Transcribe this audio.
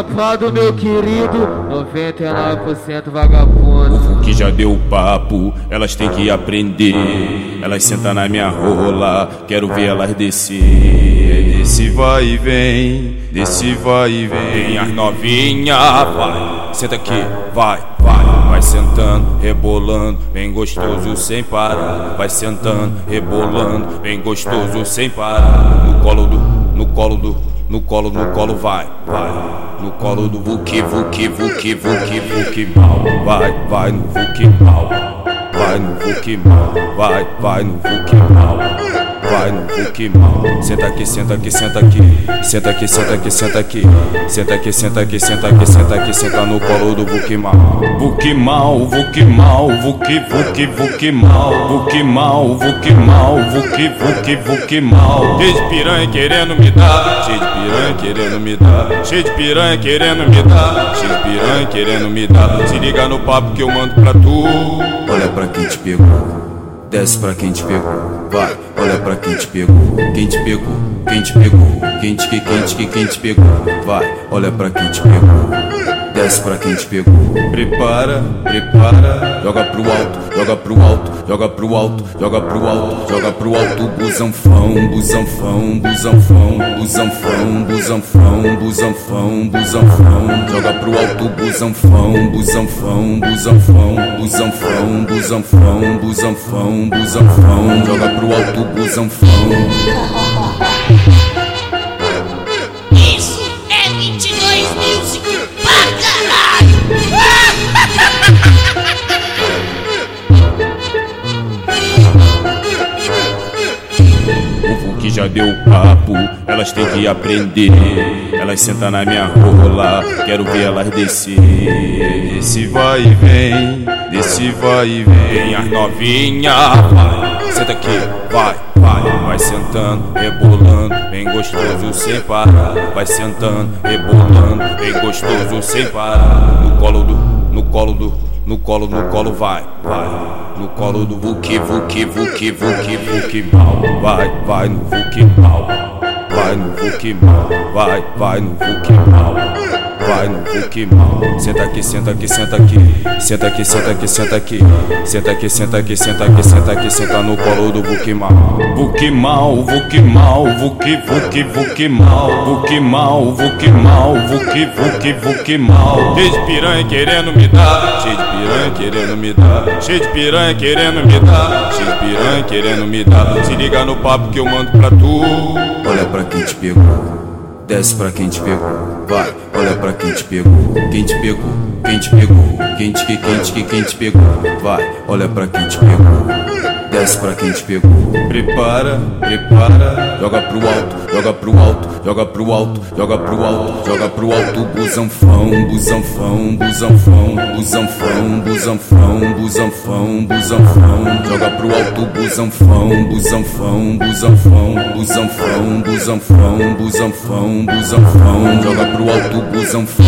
tropa meu querido, 99% vagabundo. Que já deu papo, elas têm que aprender. Elas sentam na minha rola, quero ver elas descer. Desse vai e vem, desse vai e vem. As novinha, vai, senta aqui, vai, vai. Vai sentando, rebolando, bem gostoso sem parar. Vai sentando, rebolando, bem gostoso sem parar. No colo do, no colo do, no colo, no colo, vai, vai. No colo do Vuki, Vuki, Vuki, Vuki, Vuki mal. Vai, vai no Vuki mal. Vai no Vuki mal. Vai, vai no Vuki mal vai no mal. Senta aqui, senta aqui, senta aqui. Senta aqui, senta aqui, senta aqui. Senta aqui, senta aqui, senta aqui, senta aqui, senta no colo do mal. Vuki mal, Vuki mal, Vuki mal. Vuki, Vuki, Vuki mal. Cheio de piranha querendo me dar. Cheio de piranha querendo me dar. Cheio de piranha querendo me dar. Cheio de piranha querendo me dar. Se liga no papo que eu mando pra tu. Olha pra quem te pegou. Desce pra quem te pegou, vai, olha pra quem te pegou, quem te pegou, quem te pegou, quente que quente que quem te pegou, vai, olha pra quem te pegou desce pra quem te pegou. Prepara, prepara, joga pro alto, joga pro alto, joga pro alto, joga pro alto, joga pro alto, busanfão, busanfão, busanfão, busanfão, busanfão, busanfão, busanfão, joga pro alto, busanfão, busanfão, busanfão, busanfão, busanfão, busanfão, busanfão, joga pro alto, busanfão. Que já deu papo, elas têm que aprender. Elas sentam na minha rola, quero ver elas descer. Desse vai e vem, desse vai e vem. As novinha, senta aqui, vai, vai. Vai sentando, rebolando, bem gostoso sem parar. Vai sentando, rebolando, bem gostoso sem parar. No colo do, no colo do, no colo, no colo, vai, vai no colo do Vuki, Vuki, Vuki, Vuki, Vuki mal. Vai, vai no Vuki mal. Vai no Vuki mal. Vai, vai no Vuki mal vai no mal. Senta aqui, senta aqui, senta aqui. Senta aqui, senta aqui, senta aqui. Senta aqui, senta aqui, senta aqui, senta aqui, senta no colo do mal. Vuki mal, Vuki Vuki, Vuki mal, Vuki, Vuki, Vuki mal. Cheio de piranha querendo me dar. Cheio de piranha querendo me dar. Cheio de piranha querendo me dar. Cheio de piranha querendo me dar. Se liga no papo que eu mando pra tu. Olha pra quem te pegou. Desce pra quem te pegou, vai, olha pra quem te pegou, quem te pegou, quem te pegou, quente que quente que quem te pegou, vai, olha pra quem te pegou desce pra quem te pegou. Prepara, prepara, joga pro alto, joga pro alto, joga pro alto, joga pro alto, joga pro alto, busanfão, busanfão, busanfão, busanfão, busanfão, busanfão, busanfão, joga pro alto, busanfão, busanfão, busanfão, busanfão, busanfão, busanfão, busanfão, joga pro alto, busanfão.